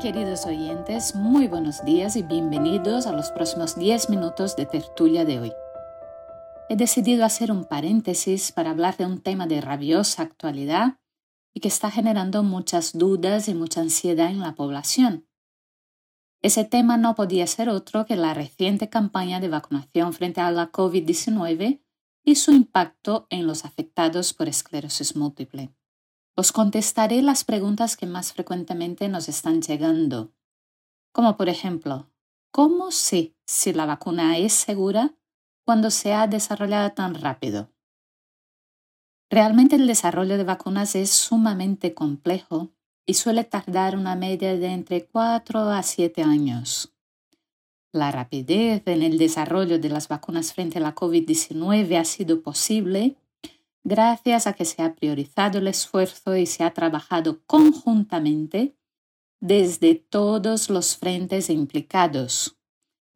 Queridos oyentes, muy buenos días y bienvenidos a los próximos 10 minutos de tertulia de hoy. He decidido hacer un paréntesis para hablar de un tema de rabiosa actualidad y que está generando muchas dudas y mucha ansiedad en la población. Ese tema no podía ser otro que la reciente campaña de vacunación frente a la COVID-19 y su impacto en los afectados por esclerosis múltiple. Os contestaré las preguntas que más frecuentemente nos están llegando, como por ejemplo, ¿cómo sé si la vacuna es segura cuando se ha desarrollado tan rápido? Realmente el desarrollo de vacunas es sumamente complejo y suele tardar una media de entre 4 a 7 años. La rapidez en el desarrollo de las vacunas frente a la COVID-19 ha sido posible gracias a que se ha priorizado el esfuerzo y se ha trabajado conjuntamente desde todos los frentes implicados.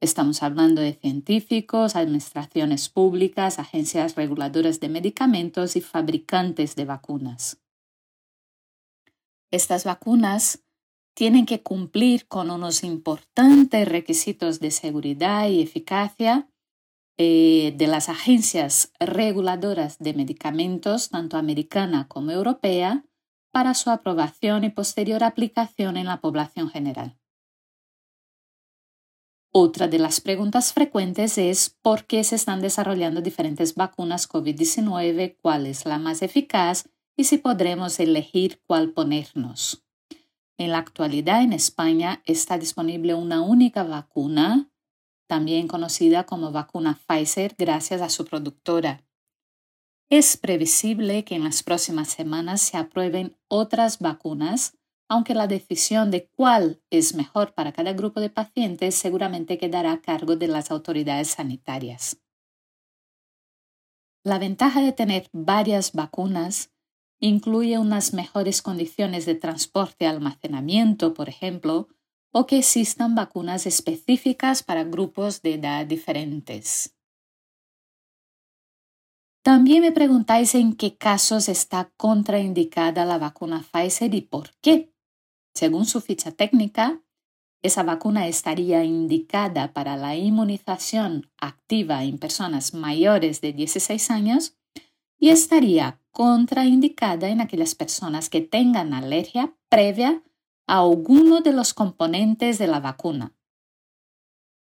Estamos hablando de científicos, administraciones públicas, agencias reguladoras de medicamentos y fabricantes de vacunas. Estas vacunas tienen que cumplir con unos importantes requisitos de seguridad y eficacia eh, de las agencias reguladoras de medicamentos, tanto americana como europea, para su aprobación y posterior aplicación en la población general. Otra de las preguntas frecuentes es por qué se están desarrollando diferentes vacunas COVID-19, cuál es la más eficaz y si podremos elegir cuál ponernos. En la actualidad en España está disponible una única vacuna también conocida como vacuna Pfizer gracias a su productora. Es previsible que en las próximas semanas se aprueben otras vacunas, aunque la decisión de cuál es mejor para cada grupo de pacientes seguramente quedará a cargo de las autoridades sanitarias. La ventaja de tener varias vacunas incluye unas mejores condiciones de transporte y almacenamiento, por ejemplo, o que existan vacunas específicas para grupos de edad diferentes. También me preguntáis en qué casos está contraindicada la vacuna Pfizer y por qué. Según su ficha técnica, esa vacuna estaría indicada para la inmunización activa en personas mayores de 16 años y estaría contraindicada en aquellas personas que tengan alergia previa a alguno de los componentes de la vacuna.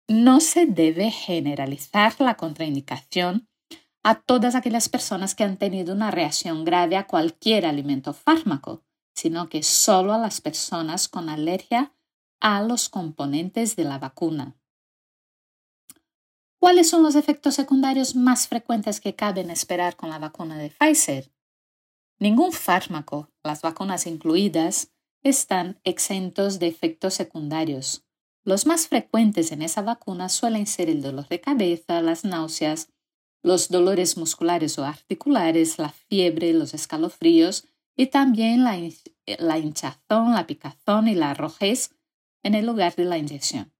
No se debe generalizar la contraindicación a todas aquellas personas que han tenido una reacción grave a cualquier alimento fármaco, sino que solo a las personas con alergia a los componentes de la vacuna. ¿Cuáles son los efectos secundarios más frecuentes que caben esperar con la vacuna de Pfizer? Ningún fármaco, las vacunas incluidas, están exentos de efectos secundarios. Los más frecuentes en esa vacuna suelen ser el dolor de cabeza, las náuseas, los dolores musculares o articulares, la fiebre, los escalofríos y también la, hinchazón, la picazón y la rojez en el lugar de la inyección.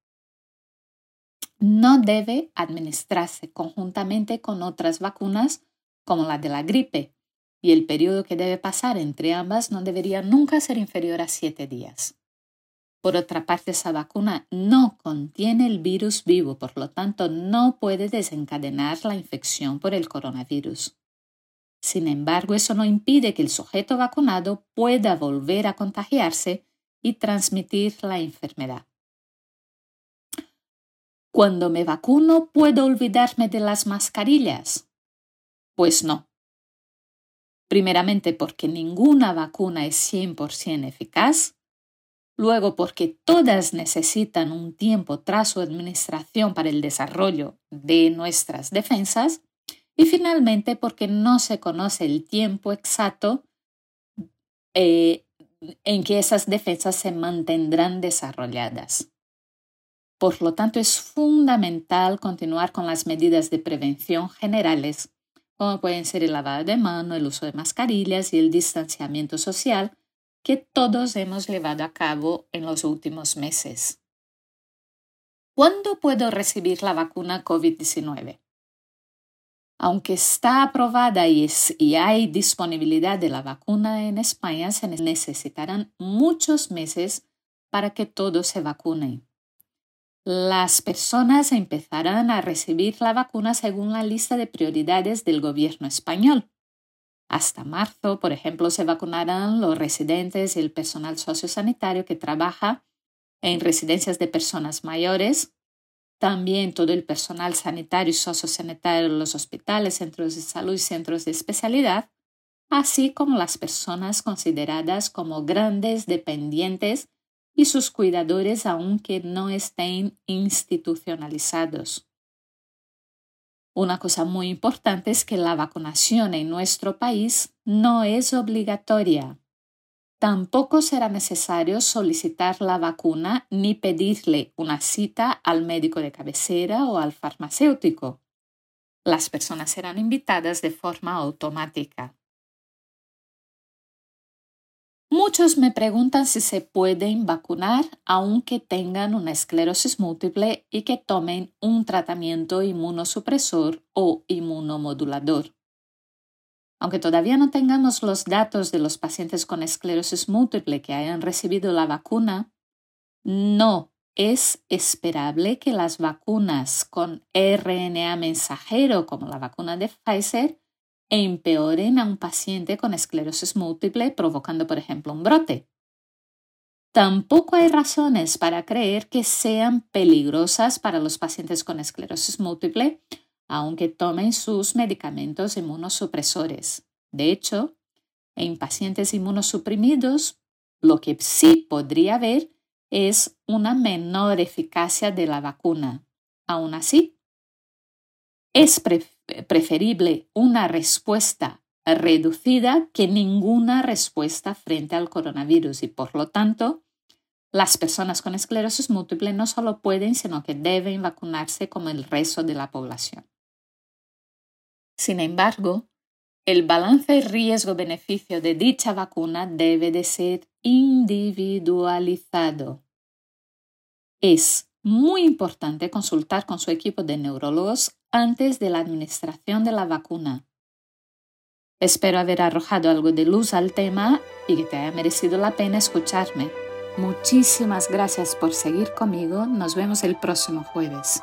No debe administrarse conjuntamente con otras vacunas como la de la gripe, y el periodo que debe pasar entre ambas no debería nunca ser inferior a siete días. Por otra parte, esa vacuna no contiene el virus vivo, por lo tanto no puede desencadenar la infección por el coronavirus. Sin embargo, eso no impide que el sujeto vacunado pueda volver a contagiarse y transmitir la enfermedad. Cuando me vacuno, ¿puedo olvidarme de las mascarillas? Pues no. Primeramente porque ninguna vacuna es 100% eficaz, luego porque todas necesitan un tiempo tras su administración para el desarrollo de nuestras defensas y finalmente porque no se conoce el tiempo exacto eh, en que esas defensas se mantendrán desarrolladas. Por lo tanto, es fundamental continuar con las medidas de prevención generales como pueden ser el lavado de mano, el uso de mascarillas y el distanciamiento social que todos hemos llevado a cabo en los últimos meses. ¿Cuándo puedo recibir la vacuna COVID-19? Aunque está aprobada y, hay disponibilidad de la vacuna en España, se necesitarán muchos meses para que todos se vacunen. Las personas empezarán a recibir la vacuna según la lista de prioridades del gobierno español. Hasta marzo, por ejemplo, se vacunarán los residentes y el personal sociosanitario que trabaja en residencias de personas mayores, también todo el personal sanitario y sociosanitario en los hospitales, centros de salud y centros de especialidad, así como las personas consideradas como grandes dependientes y sus cuidadores aunque no estén institucionalizados. Una cosa muy importante es que la vacunación en nuestro país no es obligatoria. Tampoco será necesario solicitar la vacuna ni pedirle una cita al médico de cabecera o al farmacéutico. Las personas serán invitadas de forma automática. Muchos me preguntan si se pueden vacunar aunque tengan una esclerosis múltiple y que tomen un tratamiento inmunosupresor o inmunomodulador. Aunque todavía no tengamos los datos de los pacientes con esclerosis múltiple que hayan recibido la vacuna, no es esperable que las vacunas con RNA mensajero como la vacuna de Pfizer empeoren a un paciente con esclerosis múltiple provocando, por ejemplo, un brote. Tampoco hay razones para creer que sean peligrosas para los pacientes con esclerosis múltiple aunque tomen sus medicamentos inmunosupresores. De hecho, en pacientes inmunosuprimidos, lo que sí podría haber es una menor eficacia de la vacuna. Aún así, es preferible una respuesta reducida que ninguna respuesta frente al coronavirus y por lo tanto, las personas con esclerosis múltiple no solo pueden, sino que deben vacunarse como el resto de la población. Sin embargo, el balance riesgo-beneficio de dicha vacuna debe de ser individualizado. Es muy importante consultar con su equipo de neurólogos antes de la administración de la vacuna. Espero haber arrojado algo de luz al tema y que te haya merecido la pena escucharme. Muchísimas gracias por seguir conmigo. Nos vemos el próximo jueves.